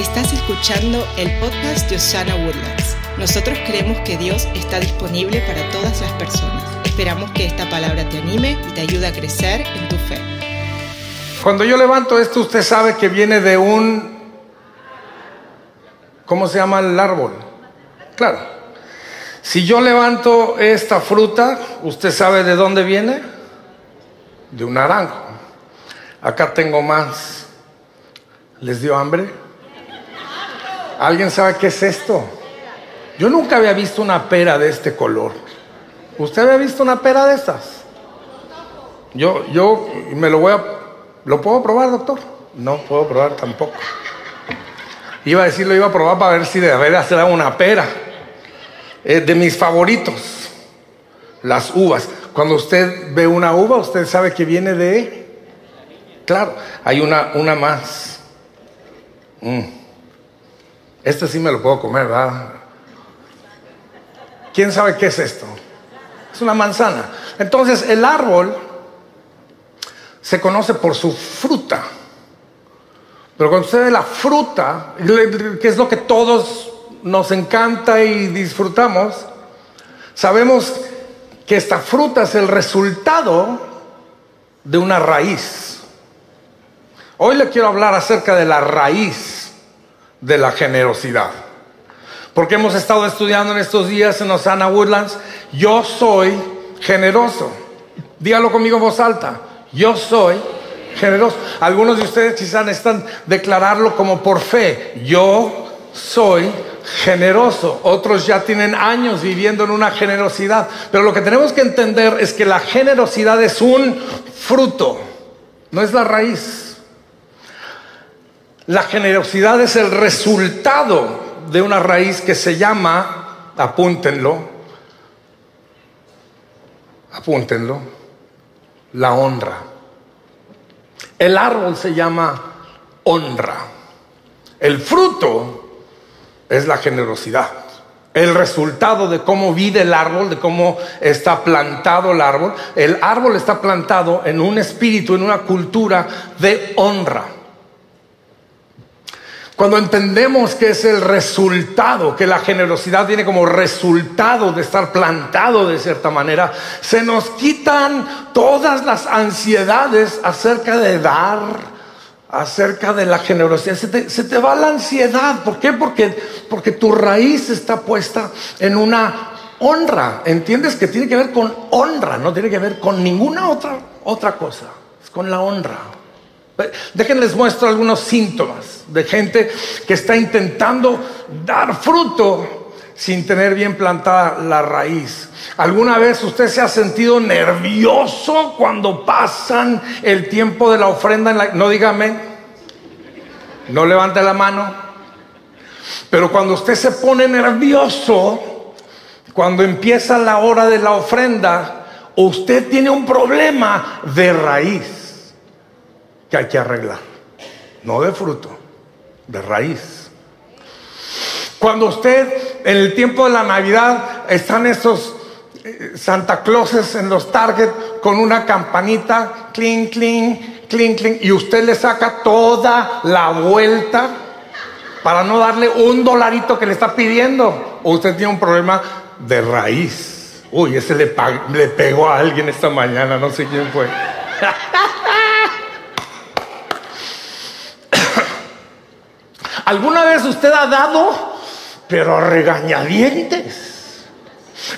Estás escuchando el podcast de Osana Woodlands. Nosotros creemos que Dios está disponible para todas las personas. Esperamos que esta palabra te anime y te ayude a crecer en tu fe. Cuando yo levanto esto, usted sabe que viene de un... ¿Cómo se llama el árbol? Claro. Si yo levanto esta fruta, ¿usted sabe de dónde viene? De un naranjo. Acá tengo más. ¿Les dio hambre? ¿Alguien sabe qué es esto? Yo nunca había visto una pera de este color. ¿Usted había visto una pera de estas? Yo, yo me lo voy a... ¿Lo puedo probar, doctor? No puedo probar tampoco. Iba a decir, lo iba a probar para ver si de verdad será una pera. Es de mis favoritos, las uvas. Cuando usted ve una uva, usted sabe que viene de... Claro, hay una, una más. Mm. Este sí me lo puedo comer, ¿verdad? ¿Quién sabe qué es esto? Es una manzana. Entonces el árbol se conoce por su fruta. Pero cuando usted ve la fruta, que es lo que todos nos encanta y disfrutamos, sabemos que esta fruta es el resultado de una raíz. Hoy le quiero hablar acerca de la raíz de la generosidad. Porque hemos estado estudiando en estos días en Osana Woodlands, yo soy generoso. Dígalo conmigo en voz alta. Yo soy generoso. Algunos de ustedes quizás necesitan declararlo como por fe. Yo soy generoso. Otros ya tienen años viviendo en una generosidad. Pero lo que tenemos que entender es que la generosidad es un fruto, no es la raíz. La generosidad es el resultado de una raíz que se llama, apúntenlo, apúntenlo, la honra. El árbol se llama honra. El fruto es la generosidad. El resultado de cómo vive el árbol, de cómo está plantado el árbol. El árbol está plantado en un espíritu, en una cultura de honra. Cuando entendemos que es el resultado, que la generosidad viene como resultado de estar plantado de cierta manera, se nos quitan todas las ansiedades acerca de dar, acerca de la generosidad. Se te, se te va la ansiedad. ¿Por qué? Porque, porque tu raíz está puesta en una honra. ¿Entiendes? Que tiene que ver con honra, no tiene que ver con ninguna otra, otra cosa. Es con la honra. Déjenles muestro algunos síntomas de gente que está intentando dar fruto sin tener bien plantada la raíz. ¿Alguna vez usted se ha sentido nervioso cuando pasan el tiempo de la ofrenda? En la... No dígame, no levante la mano. Pero cuando usted se pone nervioso, cuando empieza la hora de la ofrenda, usted tiene un problema de raíz que hay que arreglar. No de fruto, de raíz. Cuando usted en el tiempo de la Navidad están esos eh, Santa Clauses en los Target con una campanita, clink, clink, clink, clink, y usted le saca toda la vuelta para no darle un dolarito que le está pidiendo. Usted tiene un problema de raíz. Uy, ese le pegó a alguien esta mañana, no sé quién fue. ¿Alguna vez usted ha dado, pero a regañadientes?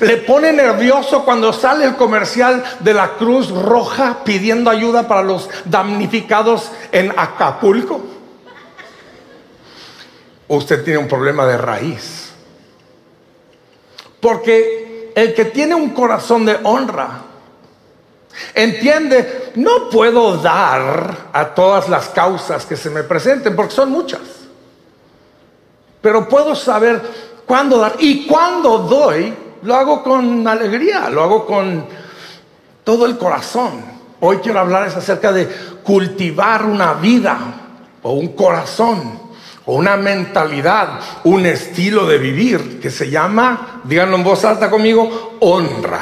Le pone nervioso cuando sale el comercial de la Cruz Roja pidiendo ayuda para los damnificados en Acapulco. Usted tiene un problema de raíz. Porque el que tiene un corazón de honra entiende, no puedo dar a todas las causas que se me presenten, porque son muchas. Pero puedo saber cuándo dar. Y cuando doy, lo hago con alegría, lo hago con todo el corazón. Hoy quiero hablarles acerca de cultivar una vida o un corazón o una mentalidad, un estilo de vivir que se llama, díganlo en voz alta conmigo, honra.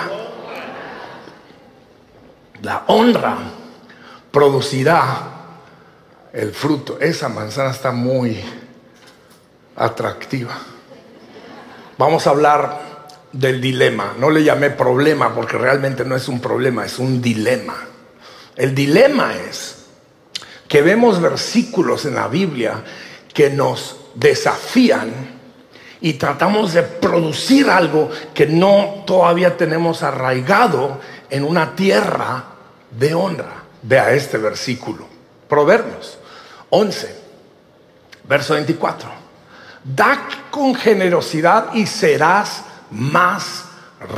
La honra producirá el fruto. Esa manzana está muy atractiva. Vamos a hablar del dilema. No le llamé problema porque realmente no es un problema, es un dilema. El dilema es que vemos versículos en la Biblia que nos desafían y tratamos de producir algo que no todavía tenemos arraigado en una tierra de honra. Vea este versículo. Proverbios 11, verso 24. Da con generosidad y serás más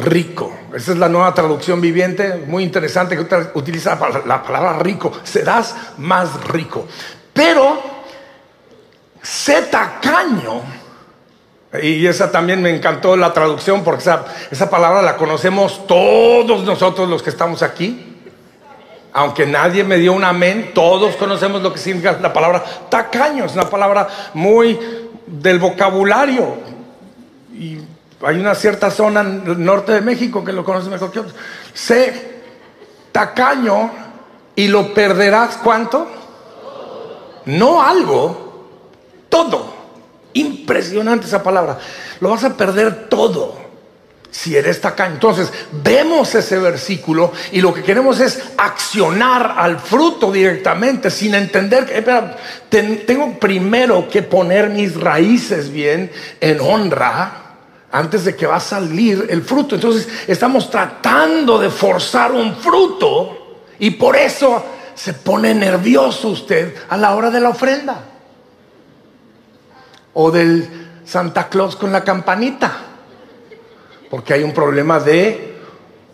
rico. Esa es la nueva traducción viviente, muy interesante que utiliza la palabra rico. Serás más rico. Pero sé tacaño. Y esa también me encantó la traducción porque esa, esa palabra la conocemos todos nosotros los que estamos aquí. Aunque nadie me dio un amén, todos conocemos lo que significa la palabra tacaño. Es una palabra muy del vocabulario. Y hay una cierta zona en el norte de México que lo conoce mejor que otros. Sé tacaño y lo perderás cuánto? No algo, todo. Impresionante esa palabra. Lo vas a perder todo si eres tacaño. Entonces, vemos ese versículo y lo que queremos es accionar al fruto directamente sin entender que, espera, tengo primero que poner mis raíces bien en honra antes de que va a salir el fruto. Entonces estamos tratando de forzar un fruto y por eso se pone nervioso usted a la hora de la ofrenda. O del Santa Claus con la campanita. Porque hay un problema de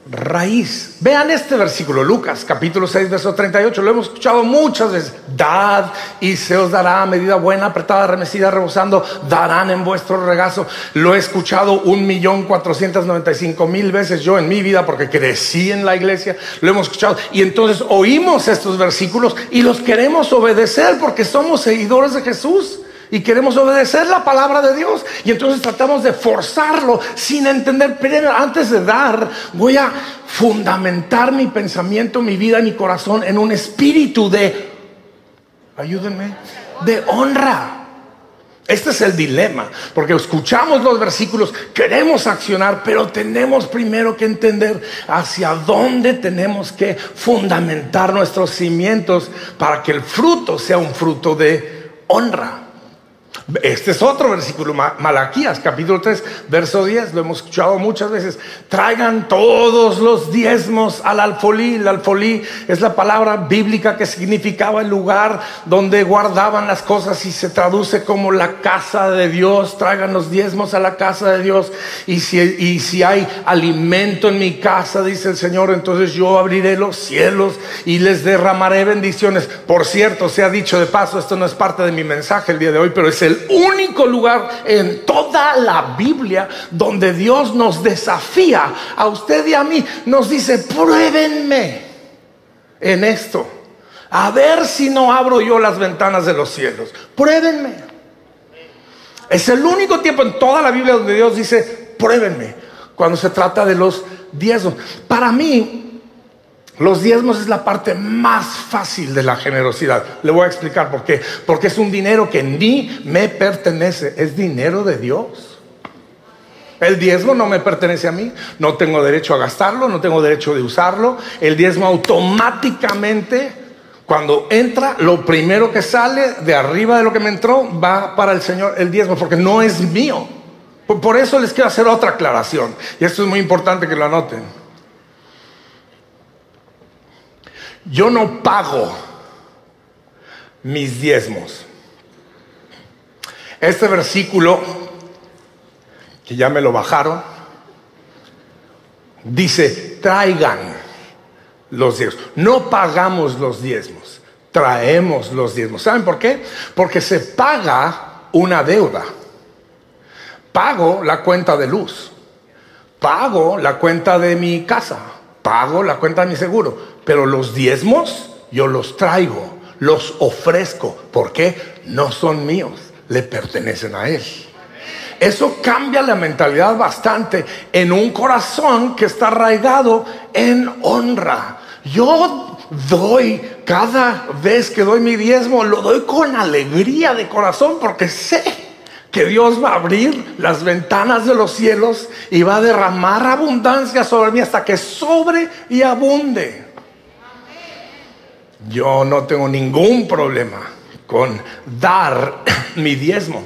raíz. Vean este versículo, Lucas capítulo 6, verso 38, lo hemos escuchado muchas veces. Dad y se os dará medida buena, apretada, remecida, rebosando, darán en vuestro regazo. Lo he escuchado un millón cuatrocientos noventa y cinco mil veces yo en mi vida porque crecí en la iglesia, lo hemos escuchado. Y entonces oímos estos versículos y los queremos obedecer porque somos seguidores de Jesús y queremos obedecer la palabra de Dios. Y entonces tratamos de forzarlo sin entender, pero antes de dar, voy a fundamentar mi pensamiento, mi vida, mi corazón en un espíritu de, ayúdenme, de honra. Este es el dilema, porque escuchamos los versículos, queremos accionar, pero tenemos primero que entender hacia dónde tenemos que fundamentar nuestros cimientos para que el fruto sea un fruto de honra. Este es otro versículo, Malaquías, capítulo 3, verso 10, lo hemos escuchado muchas veces. Traigan todos los diezmos al alfolí. El alfolí es la palabra bíblica que significaba el lugar donde guardaban las cosas y se traduce como la casa de Dios. Traigan los diezmos a la casa de Dios. Y si, y si hay alimento en mi casa, dice el Señor, entonces yo abriré los cielos y les derramaré bendiciones. Por cierto, se ha dicho de paso, esto no es parte de mi mensaje el día de hoy, pero es el único lugar en toda la Biblia donde Dios nos desafía a usted y a mí. Nos dice, pruébenme en esto. A ver si no abro yo las ventanas de los cielos. Pruébenme. Es el único tiempo en toda la Biblia donde Dios dice, pruébenme. Cuando se trata de los diezmos. Para mí, los diezmos es la parte más fácil de la generosidad. Le voy a explicar por qué. Porque es un dinero que ni me pertenece, es dinero de Dios. El diezmo no me pertenece a mí, no tengo derecho a gastarlo, no tengo derecho de usarlo. El diezmo automáticamente, cuando entra, lo primero que sale de arriba de lo que me entró va para el Señor el diezmo, porque no es mío. Por eso les quiero hacer otra aclaración, y esto es muy importante que lo anoten. Yo no pago mis diezmos. Este versículo, que ya me lo bajaron, dice, traigan los diezmos. No pagamos los diezmos, traemos los diezmos. ¿Saben por qué? Porque se paga una deuda. Pago la cuenta de luz, pago la cuenta de mi casa, pago la cuenta de mi seguro, pero los diezmos yo los traigo, los ofrezco. ¿Por qué? No son míos, le pertenecen a Él. Eso cambia la mentalidad bastante en un corazón que está arraigado en honra. Yo doy cada vez que doy mi diezmo, lo doy con alegría de corazón porque sé que Dios va a abrir las ventanas de los cielos y va a derramar abundancia sobre mí hasta que sobre y abunde. Yo no tengo ningún problema con dar mi diezmo.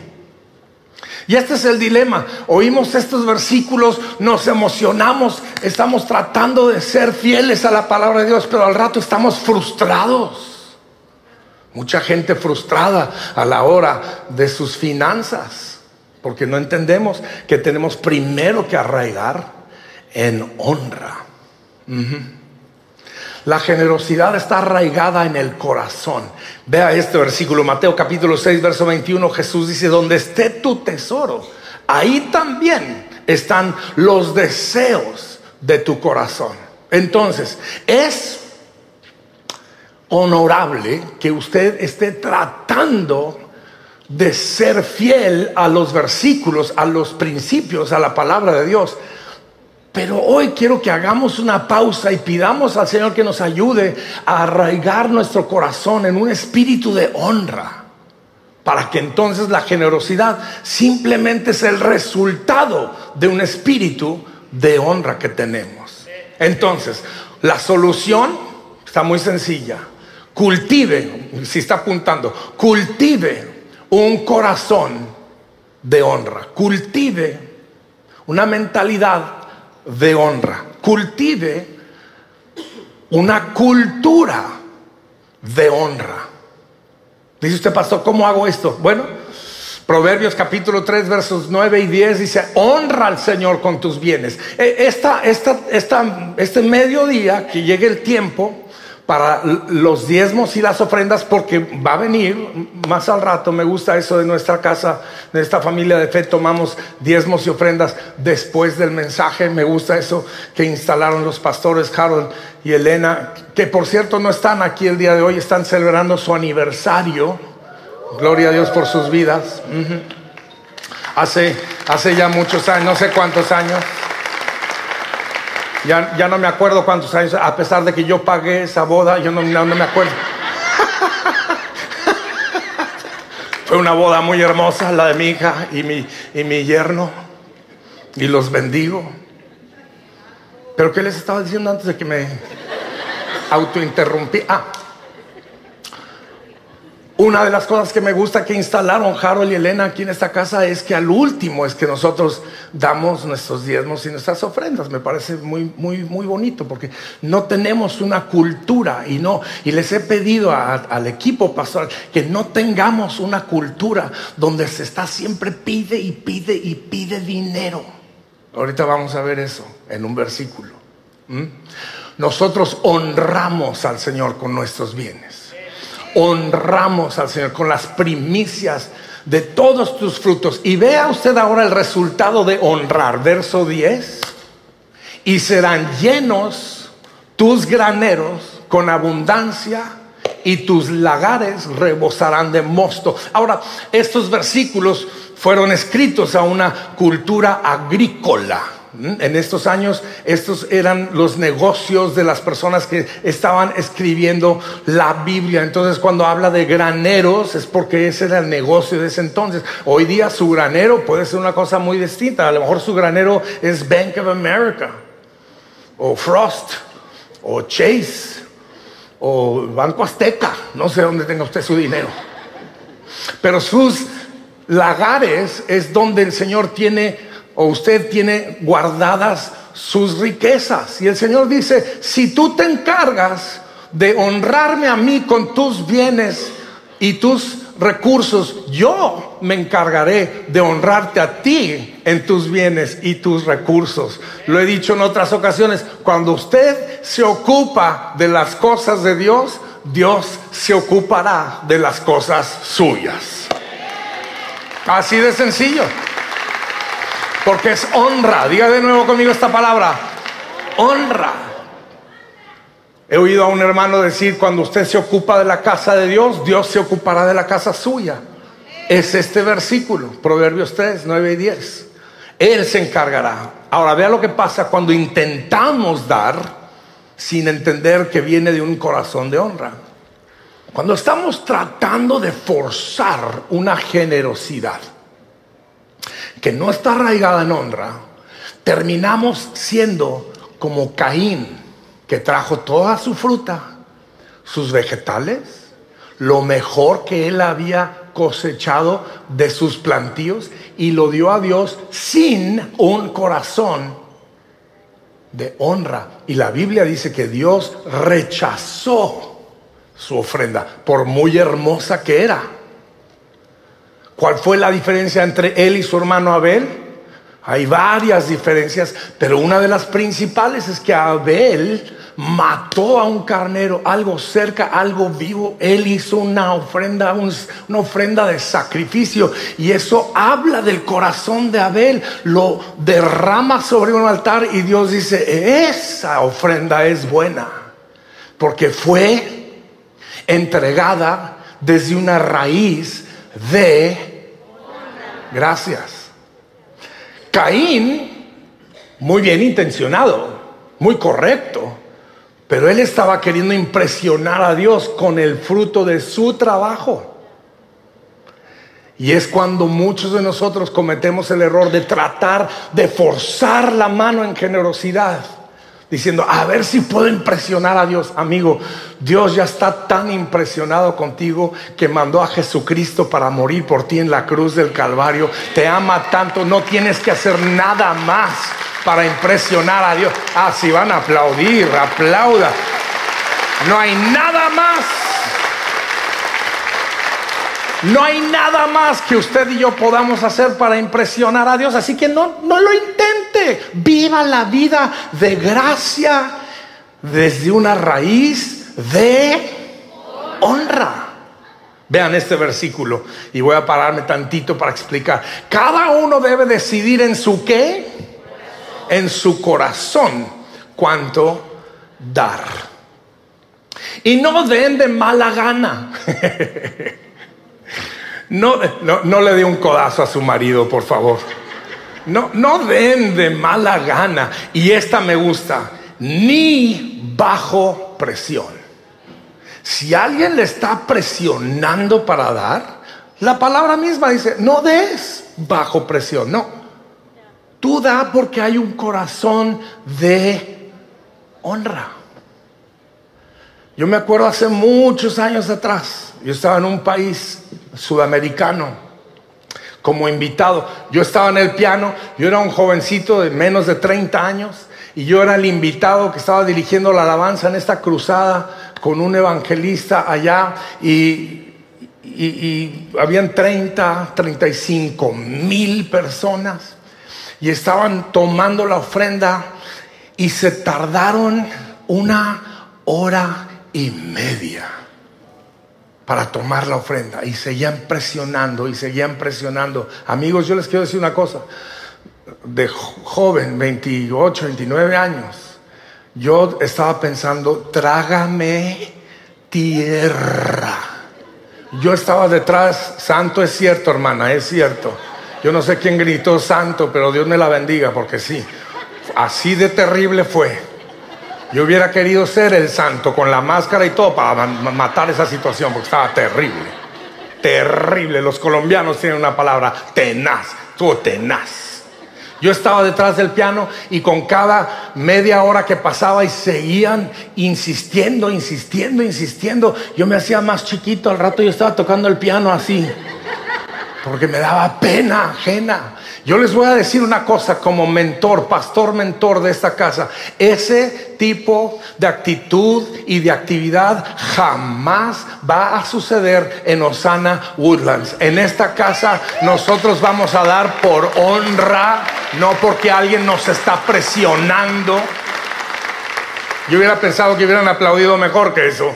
Y este es el dilema. Oímos estos versículos, nos emocionamos, estamos tratando de ser fieles a la palabra de Dios, pero al rato estamos frustrados. Mucha gente frustrada a la hora de sus finanzas, porque no entendemos que tenemos primero que arraigar en honra. La generosidad está arraigada en el corazón. Vea este versículo, Mateo capítulo 6, verso 21, Jesús dice, donde esté tu tesoro, ahí también están los deseos de tu corazón. Entonces, es honorable que usted esté tratando de ser fiel a los versículos, a los principios, a la palabra de Dios. Pero hoy quiero que hagamos una pausa y pidamos al Señor que nos ayude a arraigar nuestro corazón en un espíritu de honra, para que entonces la generosidad simplemente es el resultado de un espíritu de honra que tenemos. Entonces, la solución está muy sencilla cultive, si está apuntando, cultive un corazón de honra, cultive una mentalidad de honra, cultive una cultura de honra. Dice usted, pastor, ¿cómo hago esto? Bueno, Proverbios capítulo 3, versos 9 y 10 dice, honra al Señor con tus bienes. E, esta, esta, esta, este mediodía, que llegue el tiempo, para los diezmos y las ofrendas porque va a venir más al rato. Me gusta eso de nuestra casa, de esta familia de fe. Tomamos diezmos y ofrendas después del mensaje. Me gusta eso que instalaron los pastores Harold y Elena, que por cierto no están aquí el día de hoy, están celebrando su aniversario. Gloria a Dios por sus vidas. Hace, hace ya muchos años, no sé cuántos años. Ya, no me acuerdo cuántos años, a pesar de que yo pagué esa boda, yo no, no, me acuerdo. Fue una boda muy hermosa, la de mi hija y mi, y mi yerno. Y los bendigo. Pero ¿qué les estaba diciendo antes de que me autointerrumpí? Ah, una de las cosas que me gusta que instalaron Harold y Elena aquí en esta casa es que al último es que nosotros damos nuestros diezmos y nuestras ofrendas. Me parece muy, muy, muy bonito porque no tenemos una cultura y no, y les he pedido al equipo pastoral que no tengamos una cultura donde se está siempre pide y pide y pide dinero. Ahorita vamos a ver eso en un versículo. Nosotros honramos al Señor con nuestros bienes honramos al Señor con las primicias de todos tus frutos. Y vea usted ahora el resultado de honrar, verso 10. Y serán llenos tus graneros con abundancia y tus lagares rebosarán de mosto. Ahora, estos versículos fueron escritos a una cultura agrícola en estos años, estos eran los negocios de las personas que estaban escribiendo la Biblia. Entonces, cuando habla de graneros, es porque ese era el negocio de ese entonces. Hoy día su granero puede ser una cosa muy distinta. A lo mejor su granero es Bank of America, o Frost, o Chase, o Banco Azteca. No sé dónde tenga usted su dinero. Pero sus lagares es donde el Señor tiene o usted tiene guardadas sus riquezas. Y el Señor dice, si tú te encargas de honrarme a mí con tus bienes y tus recursos, yo me encargaré de honrarte a ti en tus bienes y tus recursos. Lo he dicho en otras ocasiones, cuando usted se ocupa de las cosas de Dios, Dios se ocupará de las cosas suyas. Así de sencillo. Porque es honra. Diga de nuevo conmigo esta palabra. Honra. He oído a un hermano decir, cuando usted se ocupa de la casa de Dios, Dios se ocupará de la casa suya. Es este versículo, Proverbios 3, 9 y 10. Él se encargará. Ahora vea lo que pasa cuando intentamos dar sin entender que viene de un corazón de honra. Cuando estamos tratando de forzar una generosidad, que no está arraigada en honra, terminamos siendo como Caín, que trajo toda su fruta, sus vegetales, lo mejor que él había cosechado de sus plantíos y lo dio a Dios sin un corazón de honra. Y la Biblia dice que Dios rechazó su ofrenda, por muy hermosa que era. ¿Cuál fue la diferencia entre él y su hermano Abel? Hay varias diferencias, pero una de las principales es que Abel mató a un carnero, algo cerca, algo vivo. Él hizo una ofrenda, una ofrenda de sacrificio. Y eso habla del corazón de Abel. Lo derrama sobre un altar y Dios dice, esa ofrenda es buena. Porque fue entregada desde una raíz de Gracias. Caín, muy bien intencionado, muy correcto, pero él estaba queriendo impresionar a Dios con el fruto de su trabajo. Y es cuando muchos de nosotros cometemos el error de tratar de forzar la mano en generosidad diciendo, a ver si puedo impresionar a Dios. Amigo, Dios ya está tan impresionado contigo que mandó a Jesucristo para morir por ti en la cruz del Calvario. Te ama tanto, no tienes que hacer nada más para impresionar a Dios. Ah, si van a aplaudir, aplauda. No hay nada más no hay nada más que usted y yo podamos hacer para impresionar a Dios. Así que no, no lo intente. Viva la vida de gracia desde una raíz de honra. Vean este versículo y voy a pararme tantito para explicar. Cada uno debe decidir en su qué, en su corazón, cuánto dar. Y no den de mala gana. No, no, le dé un codazo a su marido, por favor. No, no den de mala gana. Y esta me gusta. Ni bajo presión. Si alguien le está presionando para dar, la palabra misma dice, no des bajo presión. No. Tú da porque hay un corazón de honra. Yo me acuerdo hace muchos años atrás, yo estaba en un país sudamericano como invitado. Yo estaba en el piano, yo era un jovencito de menos de 30 años y yo era el invitado que estaba dirigiendo la alabanza en esta cruzada con un evangelista allá y, y habían 30, 35 mil personas y estaban tomando la ofrenda y se tardaron una hora y media para tomar la ofrenda y seguían presionando y seguían presionando. Amigos, yo les quiero decir una cosa. De joven, 28, 29 años, yo estaba pensando, trágame tierra. Yo estaba detrás, santo es cierto, hermana, es cierto. Yo no sé quién gritó santo, pero Dios me la bendiga, porque sí, así de terrible fue. Yo hubiera querido ser el santo con la máscara y todo para matar esa situación porque estaba terrible. Terrible. Los colombianos tienen una palabra tenaz. Tú tenaz. Yo estaba detrás del piano y con cada media hora que pasaba y seguían insistiendo, insistiendo, insistiendo, yo me hacía más chiquito. Al rato yo estaba tocando el piano así. Porque me daba pena ajena. Yo les voy a decir una cosa como mentor, pastor mentor de esta casa. Ese tipo de actitud y de actividad jamás va a suceder en Osana Woodlands. En esta casa nosotros vamos a dar por honra, no porque alguien nos está presionando. Yo hubiera pensado que hubieran aplaudido mejor que eso.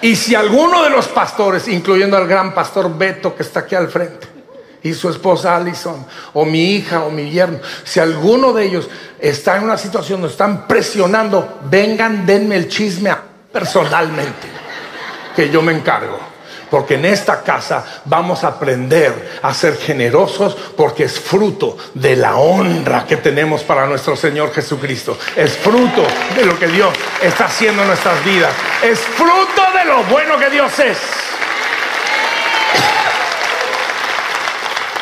Y si alguno de los pastores, incluyendo al gran pastor Beto que está aquí al frente, y su esposa Allison, o mi hija o mi yerno, si alguno de ellos está en una situación donde están presionando, vengan, denme el chisme personalmente, que yo me encargo. Porque en esta casa vamos a aprender a ser generosos porque es fruto de la honra que tenemos para nuestro Señor Jesucristo. Es fruto de lo que Dios está haciendo en nuestras vidas. Es fruto de lo bueno que Dios es.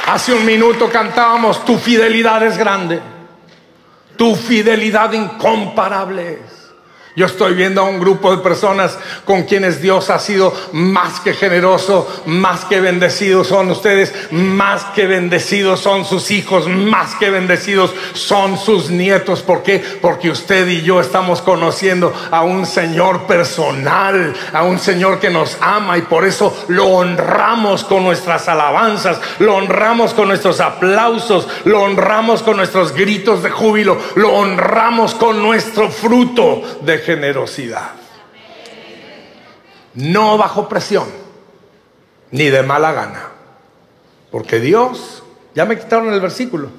Hace un minuto cantábamos, tu fidelidad es grande, tu fidelidad incomparable es. Yo estoy viendo a un grupo de personas con quienes Dios ha sido más que generoso, más que bendecidos son ustedes, más que bendecidos son sus hijos, más que bendecidos son sus nietos. ¿Por qué? Porque usted y yo estamos conociendo a un Señor personal, a un Señor que nos ama y por eso lo honramos con nuestras alabanzas, lo honramos con nuestros aplausos, lo honramos con nuestros gritos de júbilo, lo honramos con nuestro fruto de generosidad. No bajo presión, ni de mala gana. Porque Dios, ya me quitaron el versículo.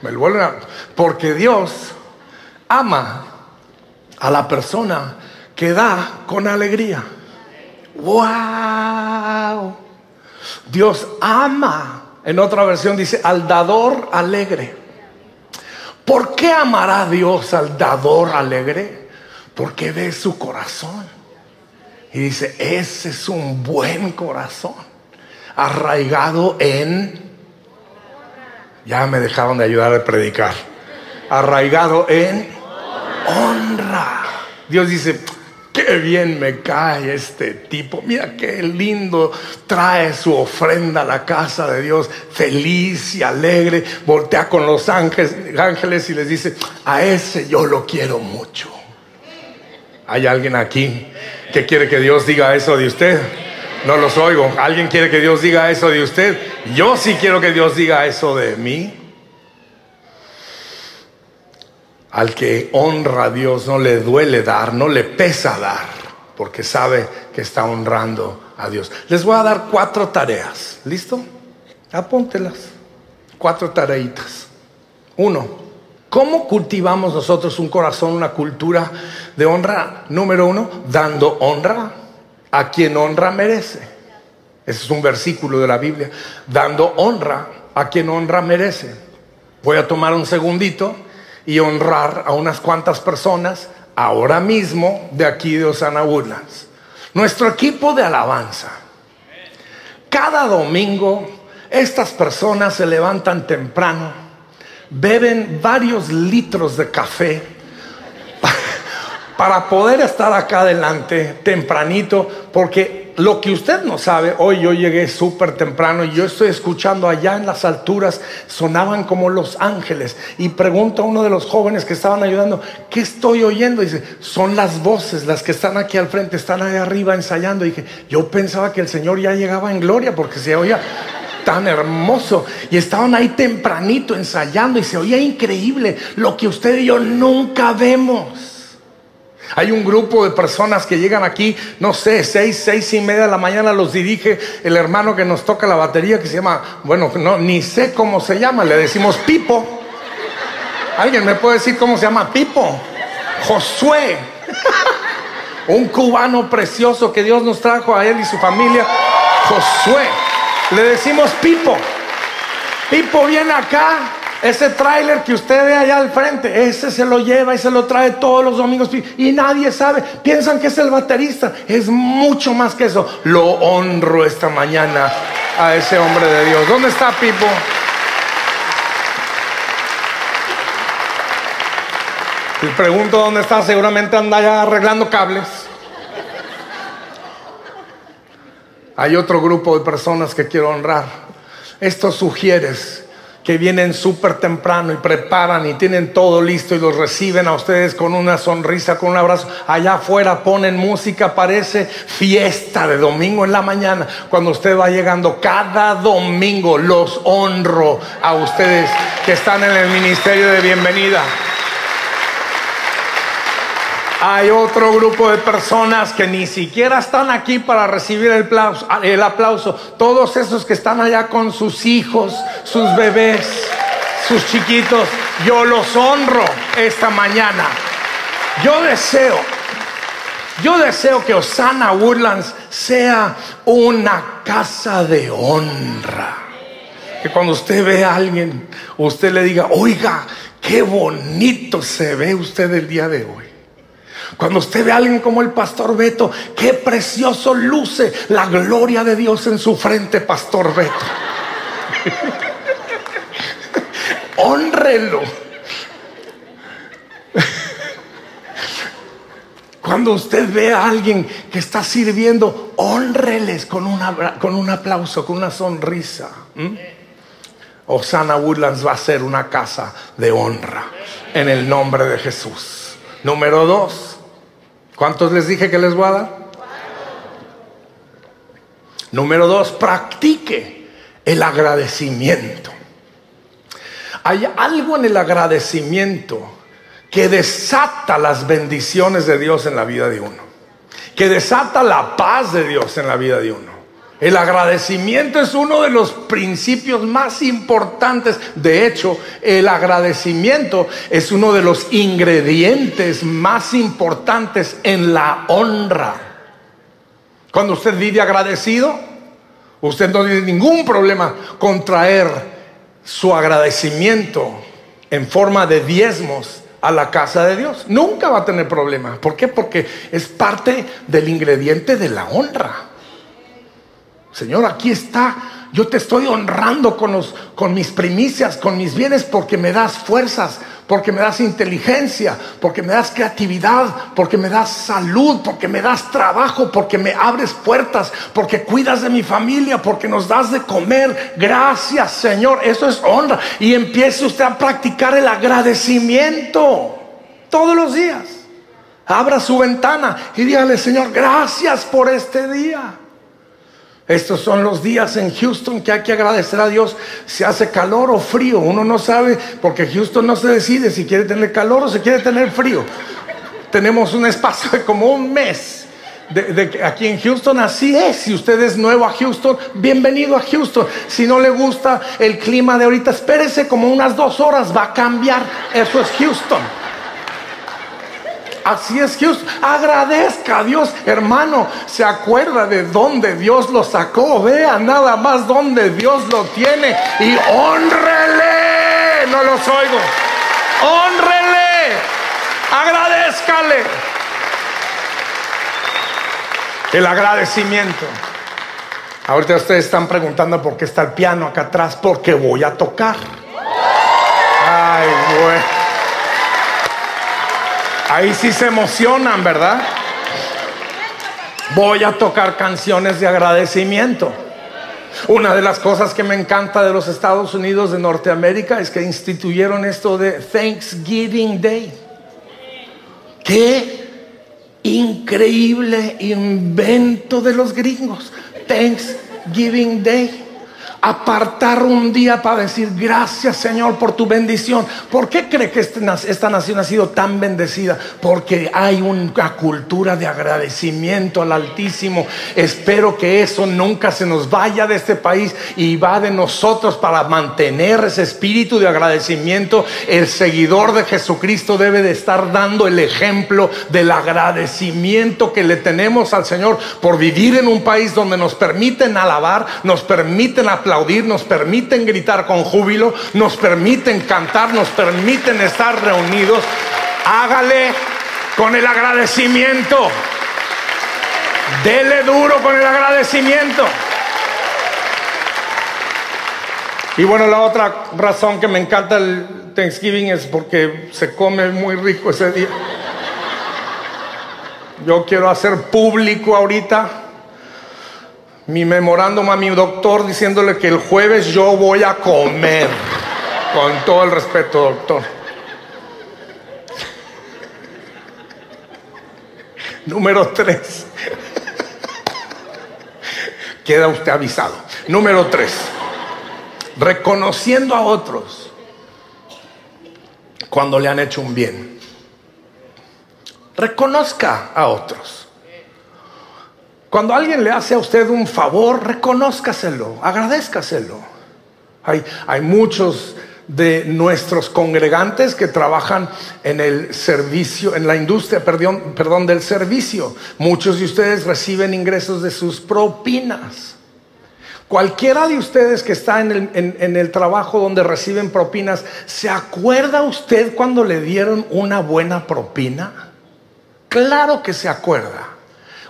Me lo vuelven porque Dios ama a la persona que da con alegría. ¡Wow! Dios ama, en otra versión dice, al dador alegre. ¿Por qué amará Dios al dador alegre? Porque ve su corazón. Y dice, ese es un buen corazón, arraigado en... Ya me dejaron de ayudar a predicar. Arraigado en honra. Dios dice, qué bien me cae este tipo. Mira qué lindo trae su ofrenda a la casa de Dios, feliz y alegre. Voltea con los ángeles, ángeles y les dice, a ese yo lo quiero mucho. ¿Hay alguien aquí que quiere que Dios diga eso de usted? No los oigo. ¿Alguien quiere que Dios diga eso de usted? Yo sí quiero que Dios diga eso de mí. Al que honra a Dios no le duele dar, no le pesa dar, porque sabe que está honrando a Dios. Les voy a dar cuatro tareas. ¿Listo? Apóntelas. Cuatro tareitas. Uno, ¿cómo cultivamos nosotros un corazón, una cultura de honra? Número uno, dando honra a quien honra merece. Ese es un versículo de la Biblia. Dando honra a quien honra merece. Voy a tomar un segundito y honrar a unas cuantas personas ahora mismo de aquí de Osana Woodlands. Nuestro equipo de alabanza. Cada domingo estas personas se levantan temprano, beben varios litros de café para poder estar acá adelante tempranito, porque lo que usted no sabe, hoy yo llegué súper temprano y yo estoy escuchando allá en las alturas, sonaban como los ángeles. Y pregunto a uno de los jóvenes que estaban ayudando, ¿qué estoy oyendo? dice, son las voces, las que están aquí al frente, están ahí arriba ensayando. Y dije, yo pensaba que el Señor ya llegaba en gloria porque se oía tan hermoso. Y estaban ahí tempranito ensayando y se oía increíble lo que usted y yo nunca vemos. Hay un grupo de personas que llegan aquí, no sé, seis, seis y media de la mañana los dirige el hermano que nos toca la batería que se llama, bueno, no, ni sé cómo se llama, le decimos Pipo. ¿Alguien me puede decir cómo se llama Pipo? Josué. Un cubano precioso que Dios nos trajo a él y su familia. Josué. Le decimos Pipo. Pipo viene acá ese tráiler que usted ve allá al frente, ese se lo lleva y se lo trae todos los domingos y nadie sabe. Piensan que es el baterista. Es mucho más que eso. Lo honro esta mañana a ese hombre de Dios. ¿Dónde está Pipo? Y pregunto dónde está. Seguramente anda allá arreglando cables. Hay otro grupo de personas que quiero honrar. Estos sugieres que vienen súper temprano y preparan y tienen todo listo y los reciben a ustedes con una sonrisa, con un abrazo. Allá afuera ponen música, parece fiesta de domingo en la mañana. Cuando usted va llegando, cada domingo los honro a ustedes que están en el ministerio de bienvenida. Hay otro grupo de personas que ni siquiera están aquí para recibir el aplauso. Todos esos que están allá con sus hijos, sus bebés, sus chiquitos, yo los honro esta mañana. Yo deseo, yo deseo que Osana Woodlands sea una casa de honra. Que cuando usted ve a alguien, usted le diga, oiga, qué bonito se ve usted el día de hoy. Cuando usted ve a alguien como el pastor Beto, qué precioso luce la gloria de Dios en su frente, pastor Beto. Honrelo. Cuando usted ve a alguien que está sirviendo, honreles con, con un aplauso, con una sonrisa. Osana Woodlands va a ser una casa de honra en el nombre de Jesús. Número dos, ¿cuántos les dije que les voy a dar? Número dos, practique el agradecimiento. Hay algo en el agradecimiento que desata las bendiciones de Dios en la vida de uno, que desata la paz de Dios en la vida de uno. El agradecimiento es uno de los principios más importantes. De hecho, el agradecimiento es uno de los ingredientes más importantes en la honra. Cuando usted vive agradecido, usted no tiene ningún problema con traer su agradecimiento en forma de diezmos a la casa de Dios. Nunca va a tener problema. ¿Por qué? Porque es parte del ingrediente de la honra. Señor, aquí está. Yo te estoy honrando con, los, con mis primicias, con mis bienes, porque me das fuerzas, porque me das inteligencia, porque me das creatividad, porque me das salud, porque me das trabajo, porque me abres puertas, porque cuidas de mi familia, porque nos das de comer. Gracias, Señor. Eso es honra. Y empiece usted a practicar el agradecimiento todos los días. Abra su ventana y dígale, Señor, gracias por este día. Estos son los días en Houston que hay que agradecer a Dios si hace calor o frío. Uno no sabe porque Houston no se decide si quiere tener calor o si quiere tener frío. Tenemos un espacio de como un mes de, aquí en Houston, así es. Si usted es nuevo a Houston, bienvenido a Houston. Si no le gusta el clima de ahorita, espérese como unas dos horas, va a cambiar. Eso es Houston. Así es Dios. Agradezca a Dios, hermano. Se acuerda de dónde Dios lo sacó. Vea nada más dónde Dios lo tiene. Y honrele. No los oigo. Honrele. Agradezcale. El agradecimiento. Ahorita ustedes están preguntando por qué está el piano acá atrás. Porque voy a tocar. Ay, güey. Ahí sí se emocionan, ¿verdad? Voy a tocar canciones de agradecimiento. Una de las cosas que me encanta de los Estados Unidos de Norteamérica es que instituyeron esto de Thanksgiving Day. Qué increíble invento de los gringos. Thanksgiving Day apartar un día para decir gracias Señor por tu bendición. ¿Por qué cree que este esta nación ha sido tan bendecida? Porque hay una cultura de agradecimiento al Altísimo. Espero que eso nunca se nos vaya de este país y va de nosotros para mantener ese espíritu de agradecimiento. El seguidor de Jesucristo debe de estar dando el ejemplo del agradecimiento que le tenemos al Señor por vivir en un país donde nos permiten alabar, nos permiten aplaudir aplaudir, nos permiten gritar con júbilo, nos permiten cantar, nos permiten estar reunidos. Hágale con el agradecimiento. Dele duro con el agradecimiento. Y bueno, la otra razón que me encanta el Thanksgiving es porque se come muy rico ese día. Yo quiero hacer público ahorita mi memorándum a mi doctor diciéndole que el jueves yo voy a comer. Con todo el respeto, doctor. Número tres. Queda usted avisado. Número tres. Reconociendo a otros cuando le han hecho un bien. Reconozca a otros. Cuando alguien le hace a usted un favor, reconózcaselo, agradezcaselo. Hay, muchos de nuestros congregantes que trabajan en el servicio, en la industria, perdón, perdón, del servicio. Muchos de ustedes reciben ingresos de sus propinas. Cualquiera de ustedes que está en el, trabajo donde reciben propinas, ¿se acuerda usted cuando le dieron una buena propina? Claro que se acuerda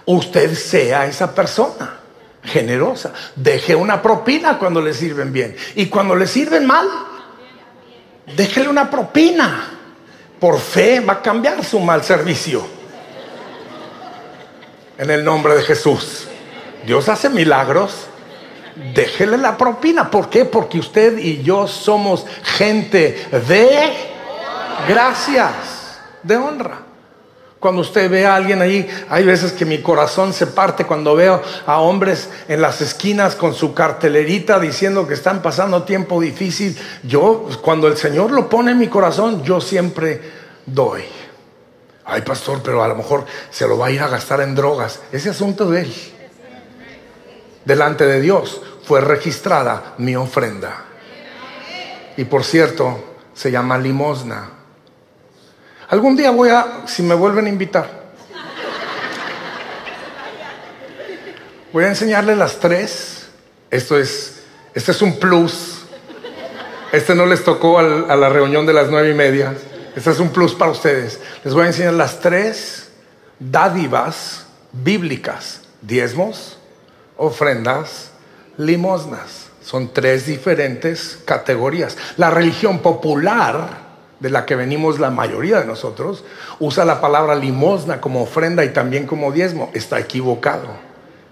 usted sea esa persona. generosa. Deje una propina cuando le sirven bien. Y cuando le sirven mal, déjele una propina. Por fe va a cambiar su mal servicio. En el nombre de Jesús. Dios hace milagros. Déjele la propina. ¿Por qué? Porque usted y yo somos gente de gracias, de honra. Cuando usted ve a alguien ahí, hay veces que mi corazón se parte cuando veo a hombres en las esquinas con su cartelerita diciendo que están pasando tiempo difícil. Yo, cuando el Señor lo pone en mi corazón, yo siempre doy. Ay, pastor, pero a lo mejor se lo va a ir a gastar en drogas. Ese asunto de él. Delante de Dios fue registrada mi ofrenda. Y por cierto, se llama limosna. Algún día voy a, si me vuelven a invitar, voy a enseñarles las tres. Esto es, este es un plus. Este no les tocó a la reunión de las nueve y media. Este es un plus para ustedes. Les voy a enseñar las tres dádivas bíblicas: diezmos, ofrendas, limosnas. Son tres diferentes categorías. La religión popular de la que venimos la mayoría de nosotros, usa la palabra limosna como ofrenda y también como diezmo. Está equivocado.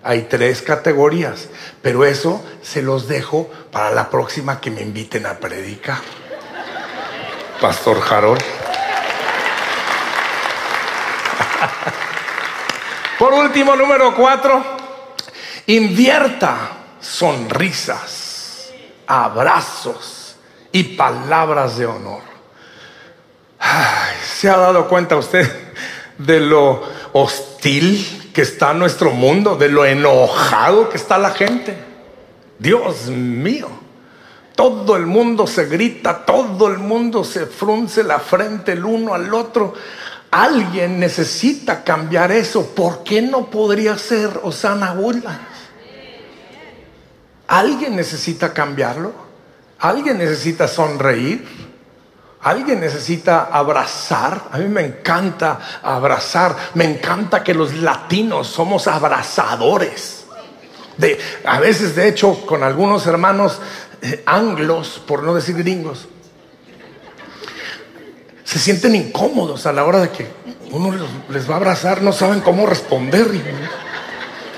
Hay tres categorías, pero eso se los dejo para la próxima que me inviten a predicar. Pastor Harold. Por último, número cuatro, invierta sonrisas, abrazos y palabras de honor. ¿Se ha dado cuenta usted de lo hostil que está nuestro mundo, de lo enojado que está la gente? Dios mío, todo el mundo se grita, todo el mundo se frunce la frente el uno al otro. Alguien necesita cambiar eso. ¿Por qué no podría ser Osana Woodlands? ¿Alguien necesita cambiarlo? ¿Alguien necesita sonreír? Alguien necesita abrazar. A mí me encanta abrazar. Me encanta que los latinos somos abrazadores. De, a veces, de hecho, con algunos hermanos eh, anglos, por no decir gringos, se sienten incómodos a la hora de que uno les va a abrazar, no saben cómo responder.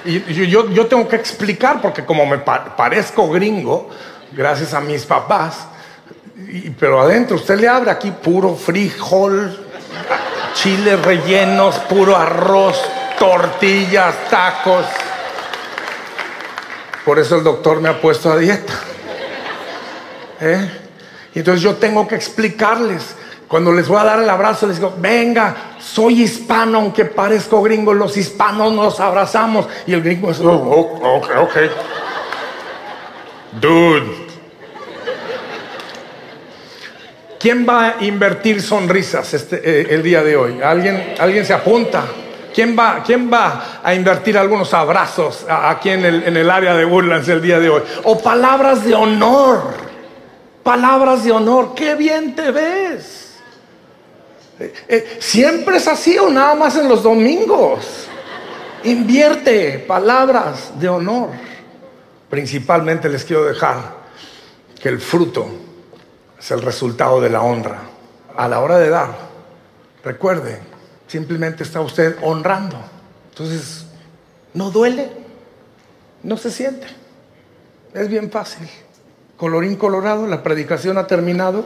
Y, yo, yo, tengo que explicar, porque como me parezco gringo, gracias a mis papás, pero adentro usted le abre aquí puro frijol, chiles rellenos, puro arroz, tortillas, tacos. Por eso el doctor me ha puesto a dieta. ¿Eh? Entonces yo tengo que explicarles. Cuando les voy a dar el abrazo, les digo, venga, soy hispano, aunque parezco gringo, los hispanos nos abrazamos. Y el gringo es, oh, ok, ok. Dude, ¿Quién va a invertir sonrisas este, eh, el día de hoy? ¿Alguien, ¿Alguien se apunta? ¿Quién va, ¿Quién va a invertir algunos abrazos aquí en el, área de Woodlands el día de hoy? O palabras de honor. Palabras de honor. ¡Qué bien te ves! Eh, eh, ¿Siempre es así o nada más en los domingos? Invierte palabras de honor. Principalmente les quiero dejar que el fruto es el resultado de la honra. A la hora de dar, recuerde, simplemente está usted honrando. Entonces, no duele, no se siente. Es bien fácil. Colorín colorado, la predicación ha terminado.